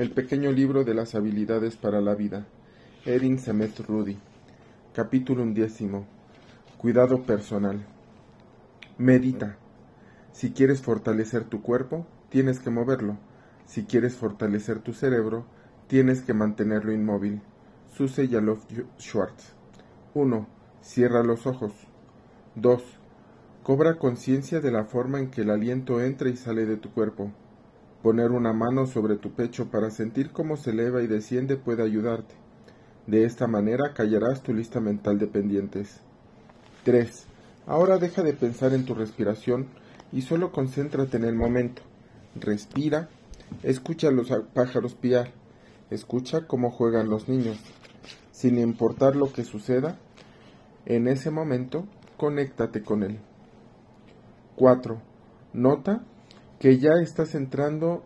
El pequeño libro de las habilidades para la vida. Erin Rudy. Capítulo undécimo. Cuidado personal. Medita. Si quieres fortalecer tu cuerpo, tienes que moverlo. Si quieres fortalecer tu cerebro, tienes que mantenerlo inmóvil. Suse Yalov Schwartz. 1. Cierra los ojos. 2. Cobra conciencia de la forma en que el aliento entra y sale de tu cuerpo. Poner una mano sobre tu pecho para sentir cómo se eleva y desciende puede ayudarte. De esta manera callarás tu lista mental de pendientes. 3. Ahora deja de pensar en tu respiración y solo concéntrate en el momento. Respira, escucha a los pájaros piar, escucha cómo juegan los niños. Sin importar lo que suceda, en ese momento, conéctate con él. 4. Nota que ya estás entrando,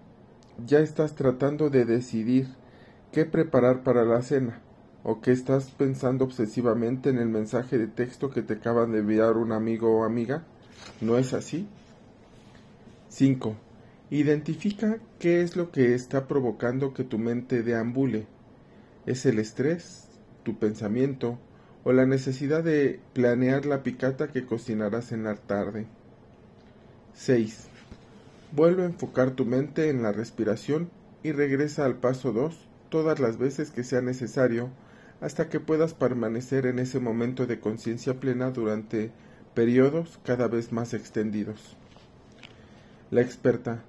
ya estás tratando de decidir qué preparar para la cena, o que estás pensando obsesivamente en el mensaje de texto que te acaban de enviar un amigo o amiga. ¿No es así? 5. Identifica qué es lo que está provocando que tu mente deambule. ¿Es el estrés, tu pensamiento o la necesidad de planear la picata que cocinarás en la tarde? 6. Vuelve a enfocar tu mente en la respiración y regresa al paso 2 todas las veces que sea necesario hasta que puedas permanecer en ese momento de conciencia plena durante periodos cada vez más extendidos. La experta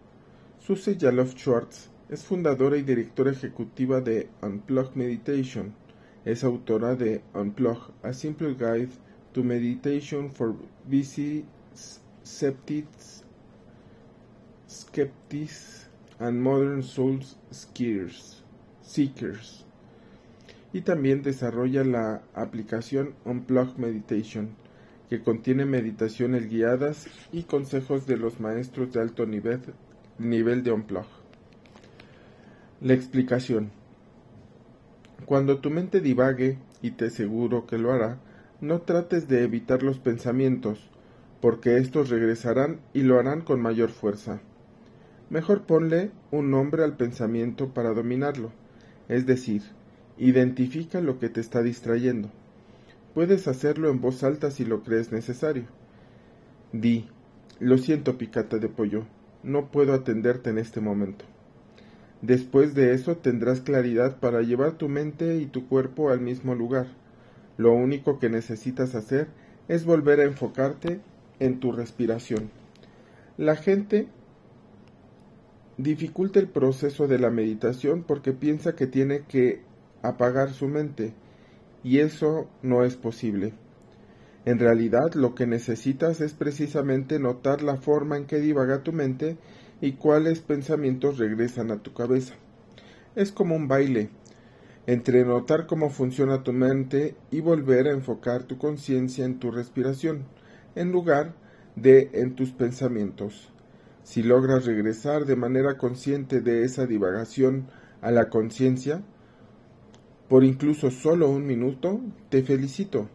Susie Yalov Schwartz es fundadora y directora ejecutiva de Unplug Meditation. Es autora de Unplug, A Simple Guide to Meditation for Busy Septics Skeptics and Modern Souls Seekers. Y también desarrolla la aplicación Unplug Meditation, que contiene meditaciones guiadas y consejos de los maestros de alto nivel, nivel de Unplug. La explicación. Cuando tu mente divague, y te aseguro que lo hará, no trates de evitar los pensamientos, porque estos regresarán y lo harán con mayor fuerza. Mejor ponle un nombre al pensamiento para dominarlo, es decir, identifica lo que te está distrayendo. Puedes hacerlo en voz alta si lo crees necesario. Di, lo siento, picata de pollo, no puedo atenderte en este momento. Después de eso tendrás claridad para llevar tu mente y tu cuerpo al mismo lugar. Lo único que necesitas hacer es volver a enfocarte en tu respiración. La gente dificulta el proceso de la meditación porque piensa que tiene que apagar su mente y eso no es posible. En realidad lo que necesitas es precisamente notar la forma en que divaga tu mente y cuáles pensamientos regresan a tu cabeza. Es como un baile, entre notar cómo funciona tu mente y volver a enfocar tu conciencia en tu respiración, en lugar de en tus pensamientos. Si logras regresar de manera consciente de esa divagación a la conciencia, por incluso solo un minuto, te felicito,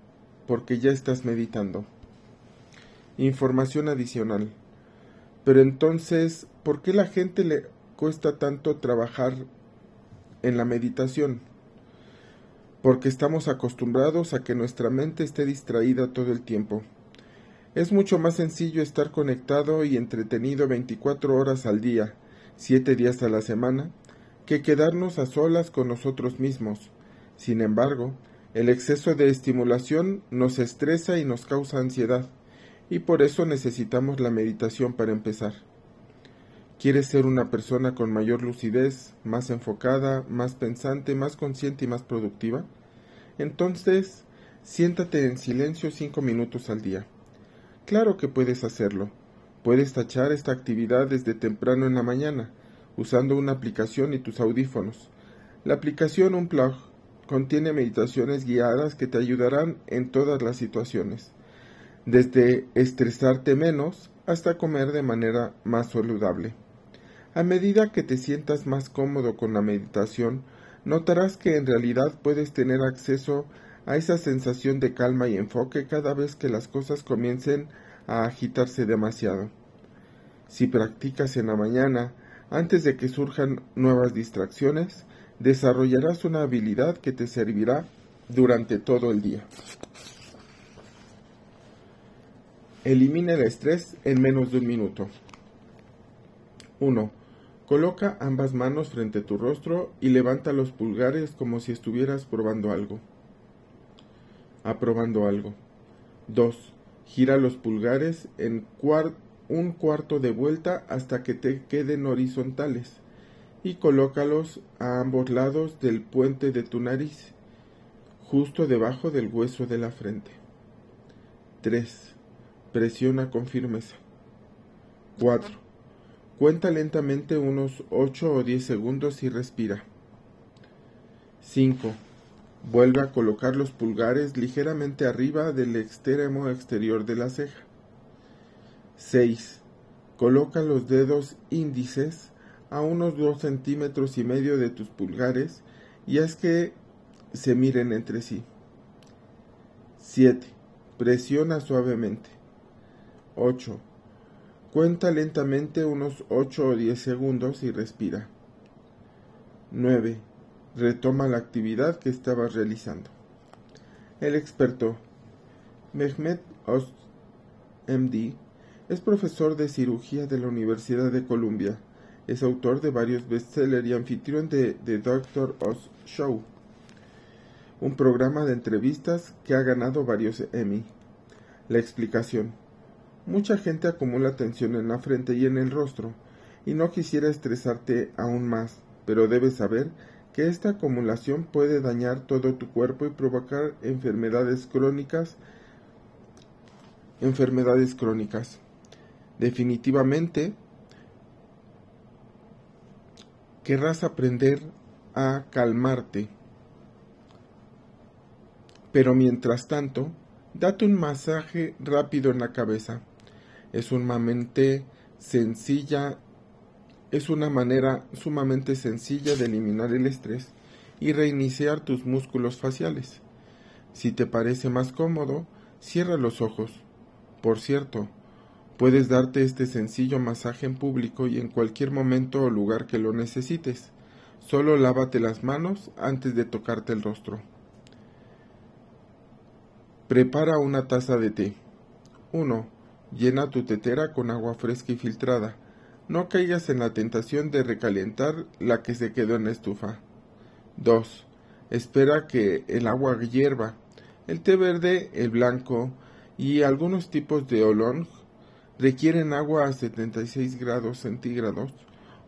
porque ya estás meditando. Información adicional. Pero entonces, ¿por qué la gente le cuesta tanto trabajar en la meditación? Porque estamos acostumbrados a que nuestra mente esté distraída todo el tiempo. Es mucho más sencillo estar conectado y entretenido 24 horas al día, 7 días a la semana, que quedarnos a solas con nosotros mismos. Sin embargo, el exceso de estimulación nos estresa y nos causa ansiedad, y por eso necesitamos la meditación para empezar. ¿Quieres ser una persona con mayor lucidez, más enfocada, más pensante, más consciente y más productiva? Entonces, siéntate en silencio cinco minutos al día. Claro que puedes hacerlo. Puedes tachar esta actividad desde temprano en la mañana, usando una aplicación y tus audífonos. La aplicación Unplug contiene meditaciones guiadas que te ayudarán en todas las situaciones, desde estresarte menos hasta comer de manera más saludable. A medida que te sientas más cómodo con la meditación, notarás que en realidad puedes tener acceso a esa sensación de calma y enfoque cada vez que las cosas comiencen a agitarse demasiado. Si practicas en la mañana, Antes de que surjan nuevas distracciones, desarrollarás una habilidad que te servirá durante todo el día. Elimina el estrés en menos de un minuto. 1. Coloca ambas manos frente a tu rostro y levanta los pulgares como si estuvieras probando algo. Aprobando algo. 2. Gira los pulgares en un cuarto de vuelta hasta que te queden horizontales y colócalos a ambos lados del puente de tu nariz, justo debajo del hueso de la frente. 3. Presiona con firmeza. 4. Cuenta lentamente unos 8 o 10 segundos y respira. 5. Vuelve a colocar los pulgares ligeramente arriba del extremo exterior de la ceja. 6. Coloca los dedos índices a unos 2 centímetros y medio de tus pulgares y haz que se miren entre sí. 7. Presiona suavemente. 8. Cuenta lentamente unos 8 o 10 segundos y respira. 9. Retoma la actividad que estabas realizando. El experto Mehmet Oz, MD, es profesor de cirugía de la Universidad de Columbia. Es autor de varios bestsellers y anfitrión de The Dr. Oz Show, un programa de entrevistas que ha ganado varios Emmy. La explicación. Mucha gente acumula tensión en la frente y en el rostro, y no quisiera estresarte aún más, pero debes saber esta acumulación puede dañar todo tu cuerpo y provocar enfermedades crónicas. Enfermedades crónicas. Definitivamente, querrás aprender a calmarte. Pero mientras tanto, date un masaje rápido en la cabeza es sumamente sencilla, es una manera sumamente sencilla de eliminar el estrés y reiniciar tus músculos faciales. Si te parece más cómodo, cierra los ojos. Por cierto, puedes darte este sencillo masaje en público y en cualquier momento o lugar que lo necesites. Solo lávate las manos antes de tocarte el rostro. Prepara una taza de té. 1. Llena tu tetera con agua fresca y filtrada. No caigas en la tentación de recalentar la que se quedó en la estufa. 2. Espera que el agua hierva. El té verde, el blanco y algunos tipos de olón requieren agua a 76 grados centígrados,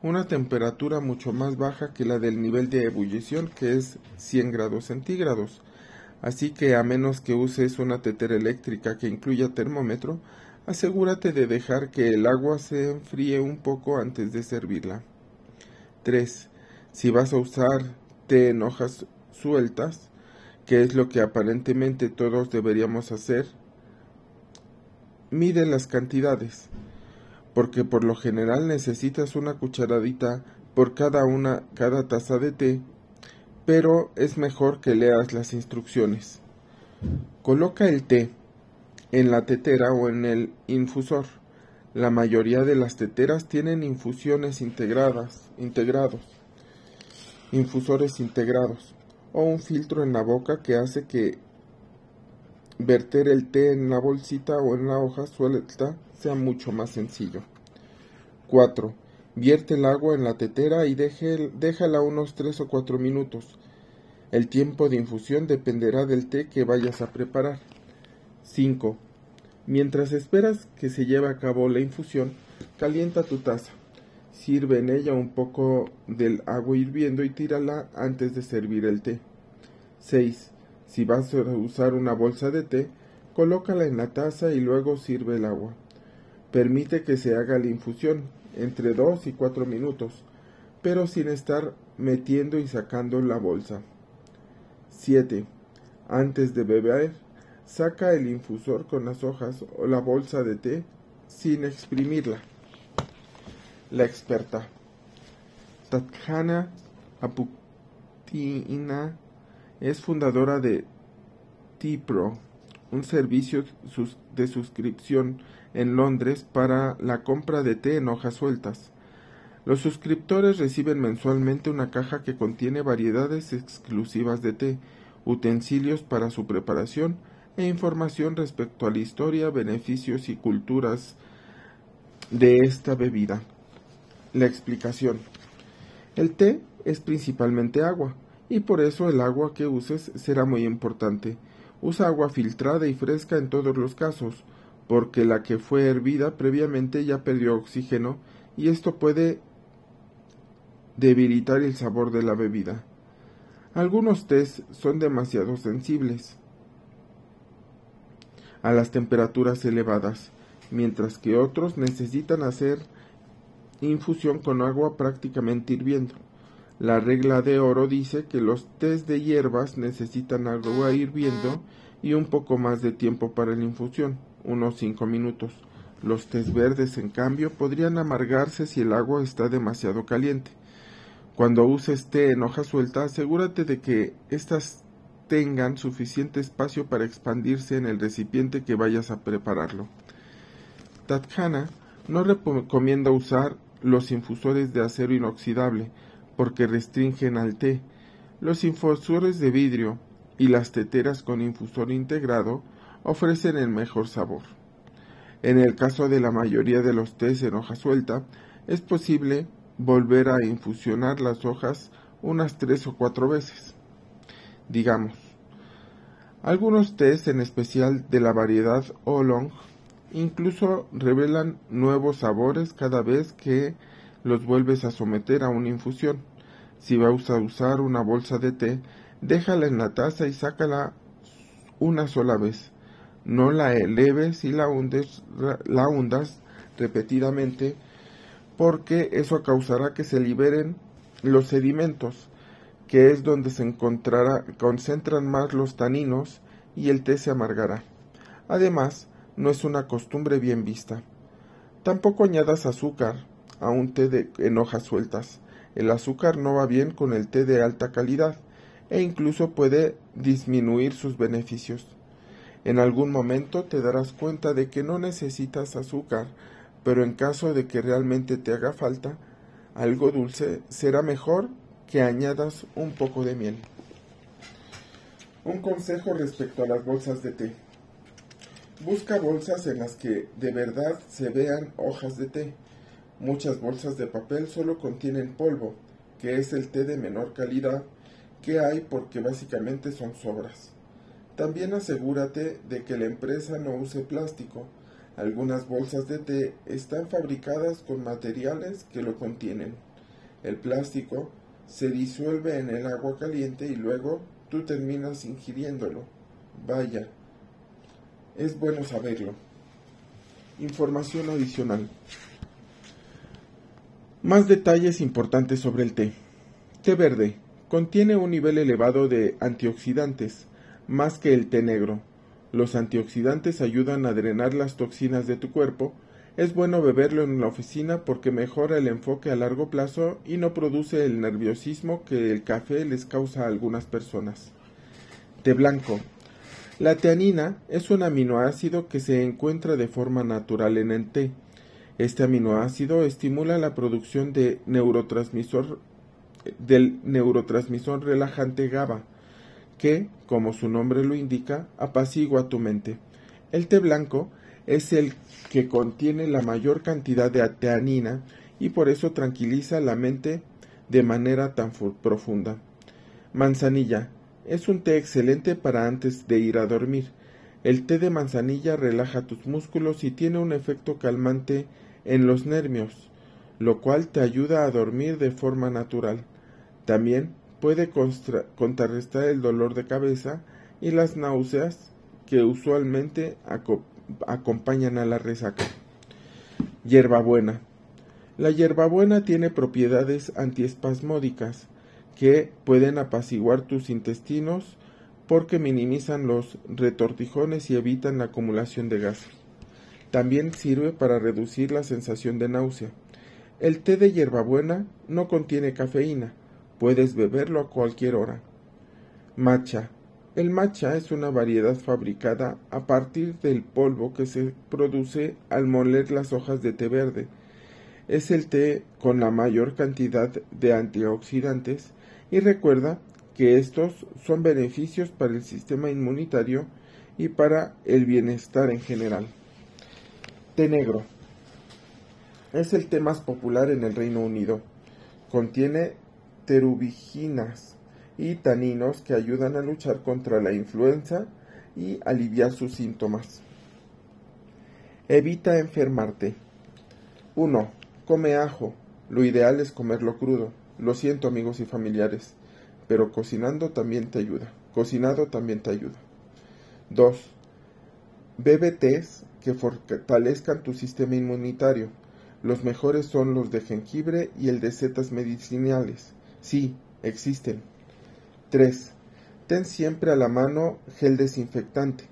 una temperatura mucho más baja que la del nivel de ebullición que es 100 grados centígrados. Así que a menos que uses una tetera eléctrica que incluya termómetro, Asegúrate de dejar que el agua se enfríe un poco antes de servirla. 3. Si vas a usar té en hojas sueltas, que es lo que aparentemente todos deberíamos hacer, mide las cantidades, porque por lo general necesitas una cucharadita por cada una cada taza de té, pero es mejor que leas las instrucciones. Coloca el té en la tetera o en el infusor. La mayoría de las teteras tienen infusiones integradas, integrados, infusores integrados, o un filtro en la boca que hace que verter el té en la bolsita o en la hoja suelta sea mucho más sencillo. 4. Vierte el agua en la tetera y déjala unos 3 o 4 minutos. El tiempo de infusión dependerá del té que vayas a preparar. 5. Mientras esperas que se lleve a cabo la infusión, calienta tu taza. Sirve en ella un poco del agua hirviendo y tírala antes de servir el té. 6. Si vas a usar una bolsa de té, colócala en la taza y luego sirve el agua. Permite que se haga la infusión entre 2 y 4 minutos, pero sin estar metiendo y sacando la bolsa. 7. Antes de beber, Saca el infusor con las hojas o la bolsa de té sin exprimirla. La experta. Tatjana Aputina es fundadora de T-Pro, un servicio de suscripción en Londres para la compra de té en hojas sueltas. Los suscriptores reciben mensualmente una caja que contiene variedades exclusivas de té, utensilios para su preparación e información respecto a la historia, beneficios y culturas de esta bebida. La explicación. El té es principalmente agua, y por eso el agua que uses será muy importante. Usa agua filtrada y fresca en todos los casos, porque la que fue hervida previamente ya perdió oxígeno y esto puede debilitar el sabor de la bebida. Algunos tés son demasiado sensibles a las temperaturas elevadas, mientras que otros necesitan hacer infusión con agua prácticamente hirviendo. La regla de oro dice que los tés de hierbas necesitan agua hirviendo y un poco más de tiempo para la infusión, unos 5 minutos. Los tés verdes, en cambio, podrían amargarse si el agua está demasiado caliente. Cuando uses té en hoja suelta, asegúrate de que éstas tengan suficiente espacio para expandirse en el recipiente que vayas a prepararlo. Tathana no recomienda usar los infusores de acero inoxidable porque restringen al té. Los infusores de vidrio y las teteras con infusor integrado ofrecen el mejor sabor. En el caso de la mayoría de los tés en hoja suelta, es posible volver a infusionar las hojas unas tres o cuatro veces. Digamos, algunos tés, en especial de la variedad Oolong, incluso revelan nuevos sabores cada vez que los vuelves a someter a una infusión. Si vas a usar una bolsa de té, déjala en la taza y sácala una sola vez. No la eleves y la, la hundas repetidamente porque eso causará que se liberen los sedimentos, que es donde se encontrará, concentran más los taninos y el té se amargará. Además, no es una costumbre bien vista. Tampoco añadas azúcar a un té de, en hojas sueltas. El azúcar no va bien con el té de alta calidad e incluso puede disminuir sus beneficios. En algún momento te darás cuenta de que no necesitas azúcar pero en caso de que realmente te haga falta algo dulce, será mejor que añadas un poco de miel. Un consejo respecto a las bolsas de té. Busca bolsas en las que de verdad se vean hojas de té. Muchas bolsas de papel solo contienen polvo, que es el té de menor calidad que hay porque básicamente son sobras. También asegúrate de que la empresa no use plástico, algunas bolsas de té están fabricadas con materiales que lo contienen. El plástico se disuelve en el agua caliente y luego tú terminas ingiriéndolo. Vaya, es bueno saberlo. Información adicional. Más detalles importantes sobre el té. Té verde. Contiene un nivel elevado de antioxidantes, más que el té negro los antioxidantes ayudan a drenar las toxinas de tu cuerpo. Es bueno beberlo en la oficina porque mejora el enfoque a largo plazo y no produce el nerviosismo que el café les causa a algunas personas. Té blanco. La teanina es un aminoácido que se encuentra de forma natural en el té. Este aminoácido estimula la producción de neurotransmisor del neurotransmisor relajante GABA, que, como su nombre lo indica, apacigua tu mente. El té blanco es el que contiene la mayor cantidad de teanina y por eso tranquiliza la mente de manera tan profunda. Manzanilla es un té excelente para antes de ir a dormir. El té de manzanilla relaja tus músculos y tiene un efecto calmante en los nervios, lo cual te ayuda a dormir de forma natural. También puede contrarrestar el dolor de cabeza y las náuseas que usualmente acompañan a la resaca. Hierbabuena. La hierbabuena tiene propiedades antiespasmódicas que pueden apaciguar tus intestinos porque minimizan los retortijones y evitan la acumulación de gas. También sirve para reducir la sensación de náusea. El té de hierbabuena no contiene cafeína, Puedes beberlo a cualquier hora. Matcha. El matcha es una variedad fabricada a partir del polvo que se produce al moler las hojas de té verde. Es el té con la mayor cantidad de antioxidantes y recuerda que estos son beneficios para el sistema inmunitario y para el bienestar en general. Té negro. Es el té más popular en el Reino Unido. Contiene terubiginas y taninos que ayudan a luchar contra la influenza y aliviar sus síntomas. Evita enfermarte. 1. Come ajo. Lo ideal es comerlo crudo. Lo siento amigos y familiares, pero cocinando también te ayuda. Cocinado también te ayuda. 2. Bebe tés que fortalezcan tu sistema inmunitario. Los mejores son los de jengibre y el de setas medicinales. Sí, existen. 3. Ten siempre a la mano gel desinfectante.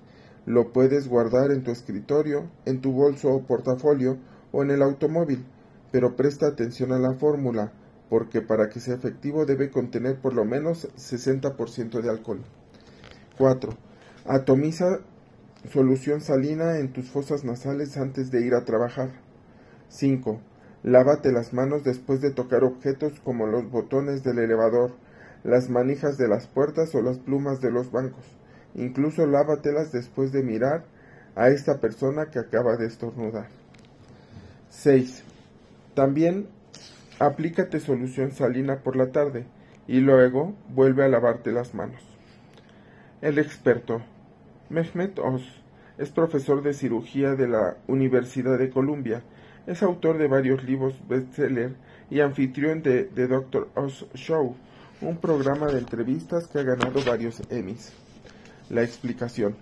Lo puedes guardar en tu escritorio, en tu bolso o portafolio o en el automóvil, pero presta atención a la fórmula, porque para que sea efectivo debe contener por lo menos 60% de alcohol. 4. Atomiza solución salina en tus fosas nasales antes de ir a trabajar. 5. Lávate las manos después de tocar objetos como los botones del elevador, las manijas de las puertas o las plumas de los bancos. Incluso lávatelas después de mirar a esta persona que acaba de estornudar. 6. También aplícate solución salina por la tarde y luego vuelve a lavarte las manos. El experto Mehmet Oz es profesor de cirugía de la Universidad de Columbia. Es autor de varios libros bestseller y anfitrión de The Dr. Oz Show, un programa de entrevistas que ha ganado varios Emmys. La explicación.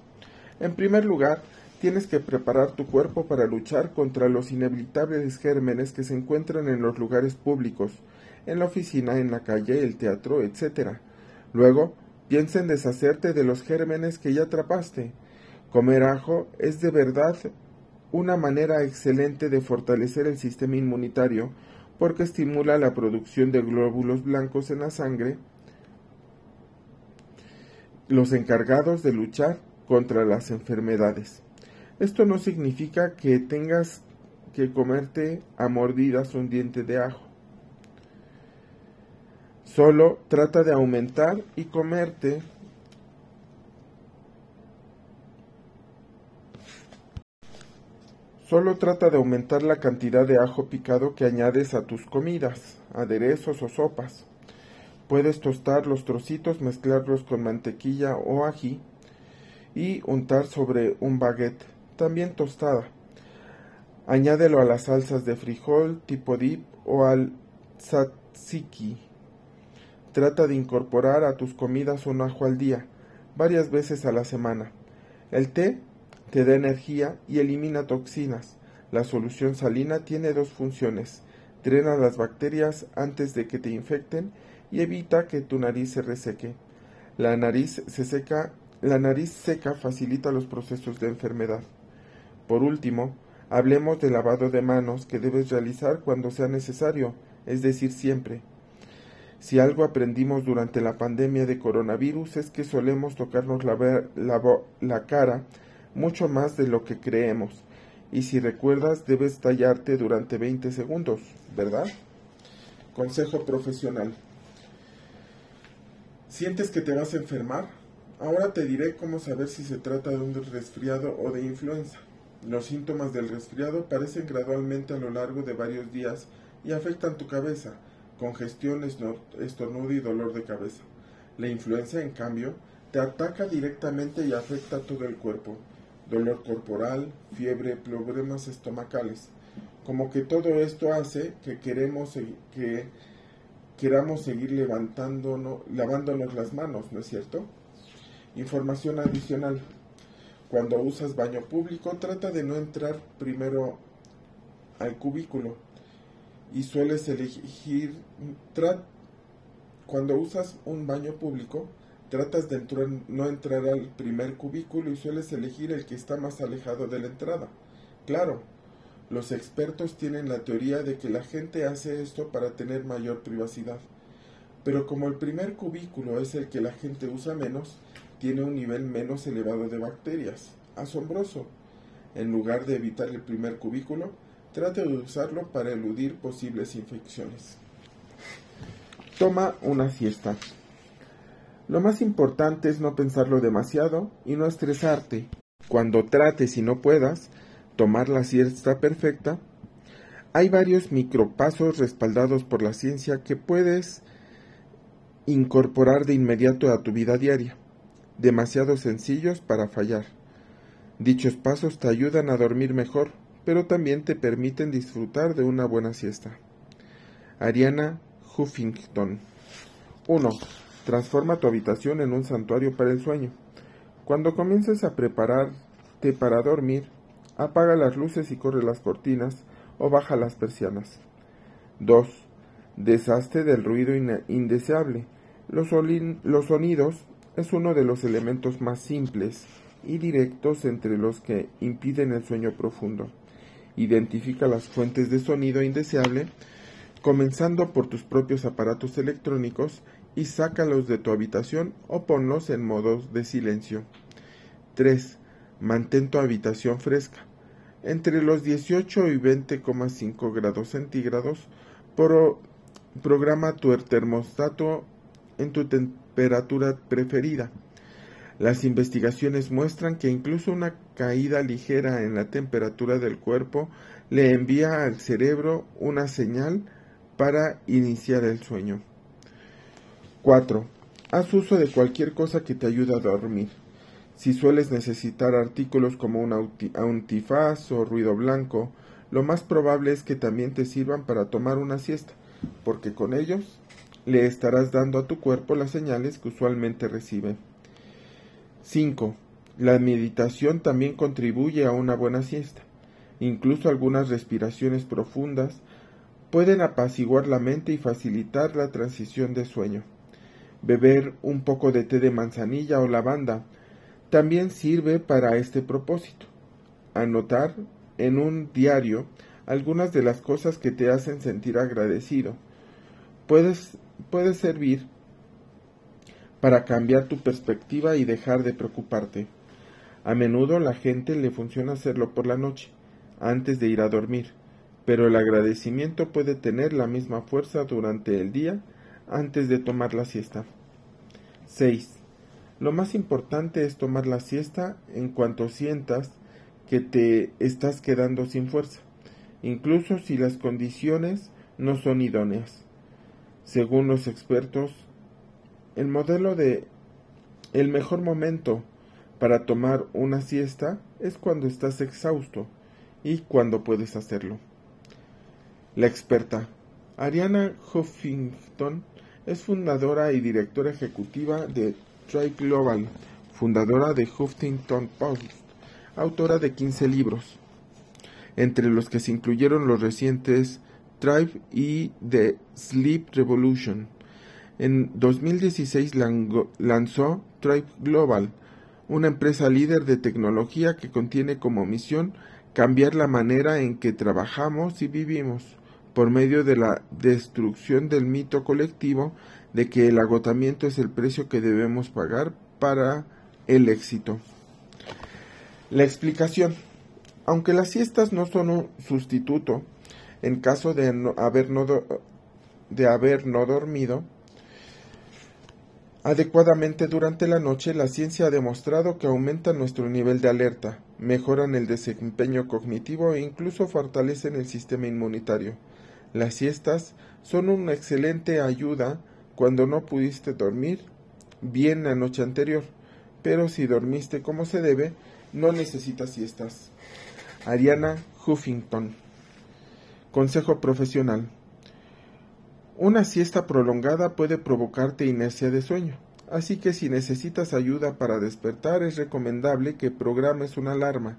En primer lugar, tienes que preparar tu cuerpo para luchar contra los inevitables gérmenes que se encuentran en los lugares públicos, en la oficina, en la calle, el teatro, etc. Luego, piensa en deshacerte de los gérmenes que ya atrapaste. Comer ajo es de verdad una manera excelente de fortalecer el sistema inmunitario porque estimula la producción de glóbulos blancos en la sangre, los encargados de luchar contra las enfermedades. Esto no significa que tengas que comerte a mordidas un diente de ajo. Solo trata de aumentar y comerte Solo trata de aumentar la cantidad de ajo picado que añades a tus comidas, aderezos o sopas. Puedes tostar los trocitos, mezclarlos con mantequilla o ají y untar sobre un baguette, también tostada. Añádelo a las salsas de frijol tipo dip o al tzatziki. Trata de incorporar a tus comidas un ajo al día, varias veces a la semana. El té te da energía y elimina toxinas. La solución salina tiene dos funciones. Drena las bacterias antes de que te infecten y evita que tu nariz se reseque. La nariz se seca, la nariz seca facilita los procesos de enfermedad. Por último, hablemos del lavado de manos que debes realizar cuando sea necesario, es decir, siempre. Si algo aprendimos durante la pandemia de coronavirus es que solemos tocarnos la, la, cara mucho más de lo que creemos. Y si recuerdas, debes tallarte durante 20 segundos, ¿verdad? Consejo profesional. ¿Sientes que te vas a enfermar? Ahora te diré cómo saber si se trata de un resfriado o de influenza. Los síntomas del resfriado parecen gradualmente a lo largo de varios días y afectan tu cabeza congestión, estornudo y dolor de cabeza. La influenza, en cambio, te ataca directamente y afecta todo el cuerpo. Dolor corporal, fiebre, problemas estomacales. Como que todo esto hace que queremos que queramos seguir levantándonos, lavándonos las manos, ¿no es cierto? Información adicional. Cuando usas baño público, trata de no entrar primero al cubículo y sueles elegir, cuando usas un baño público, tratas de no entrar al primer cubículo y sueles elegir el que está más alejado de la entrada. Claro, los expertos tienen la teoría de que la gente hace esto para tener mayor privacidad, pero como el primer cubículo es el que la gente usa menos, tiene un nivel menos elevado de bacterias. Asombroso. En lugar de evitar el primer cubículo, Trate de usarlo para eludir posibles infecciones. Toma una siesta. Lo más importante es no pensarlo demasiado y no estresarte. Cuando trates y no puedas tomar la siesta perfecta, hay varios micropasos respaldados por la ciencia que puedes incorporar de inmediato a tu vida diaria, demasiado sencillos para fallar. Dichos pasos te ayudan a dormir mejor, pero también te permiten disfrutar de una buena siesta. Ariana Huffington 1. Transforma tu habitación en un santuario para el sueño. Cuando comiences a prepararte para dormir, apaga las luces y corre las cortinas o baja las persianas. 2. Deshazte del ruido indeseable. Los, los sonidos es uno de los elementos más simples y directos entre los que impiden el sueño profundo. Identifica las fuentes de sonido indeseable, comenzando por tus propios aparatos electrónicos y sácalos de tu habitación o ponlos en modos de silencio. 3. Mantén tu habitación fresca. Entre los 18 y 20,5 grados centígrados, programa tu termostato en tu temperatura preferida. Las investigaciones muestran que incluso una caída ligera en la temperatura del cuerpo le envía al cerebro una señal para iniciar el sueño. 4. Haz uso de cualquier cosa que te ayude a dormir. Si sueles necesitar artículos como un antifaz o ruido blanco, lo más probable es que también te sirvan para tomar una siesta, porque con ellos le estarás dando a tu cuerpo las señales que usualmente recibe. 5. La meditación también contribuye a una buena siesta. Incluso algunas respiraciones profundas pueden apaciguar la mente y facilitar la transición de sueño beber un poco de té de manzanilla o lavanda también sirve para este propósito. Anotar en un diario algunas de las cosas que te hacen sentir agradecido. Puede servir para cambiar tu perspectiva y dejar de preocuparte. A menudo la gente le funciona hacerlo por la noche, antes de ir a dormir, pero el agradecimiento puede tener la misma fuerza durante el día antes de tomar la siesta. 6. Lo más importante es tomar la siesta en cuanto sientas que te estás quedando sin fuerza, incluso si las condiciones no son idóneas. Según los expertos, el modelo de el mejor momento para tomar una siesta es cuando estás exhausto y cuando puedes hacerlo. La experta Ariana Huffington es fundadora y directora ejecutiva de Tribe Global, fundadora de Huffington Post, autora de 15 libros, entre los que se incluyeron los recientes Tribe y The Sleep Revolution. En 2016 lanzó Tribe Global, una empresa líder de tecnología que contiene como misión cambiar la manera en que trabajamos y vivimos por medio de la destrucción del mito colectivo de que el agotamiento es el precio que debemos pagar para el éxito. La explicación. Aunque las siestas no son un sustituto en caso de, haber, no de haber no dormido adecuadamente durante la noche, la ciencia ha demostrado que aumentan nuestro nivel de alerta, mejoran el desempeño cognitivo e incluso fortalecen el sistema inmunitario. Las siestas son una excelente ayuda cuando no pudiste dormir bien la noche anterior, pero si dormiste como se debe, no necesitas siestas. Ariana Huffington. Consejo profesional. Una siesta prolongada puede provocarte inercia de sueño, así que si necesitas ayuda para despertar es recomendable que programes una alarma.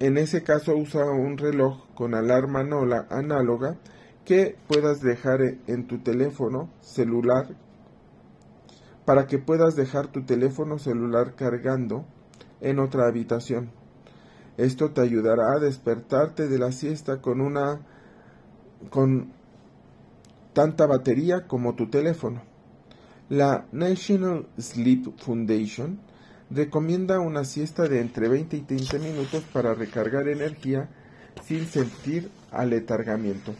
En ese caso usa un reloj con alarma análoga que puedas dejar en tu teléfono celular para que puedas dejar tu teléfono celular cargando en otra habitación. Esto te ayudará a despertarte de la siesta con una con tanta batería como tu teléfono. La National Sleep Foundation recomienda una siesta de entre 20 y 30 minutos para recargar energía sin sentir aletargamiento.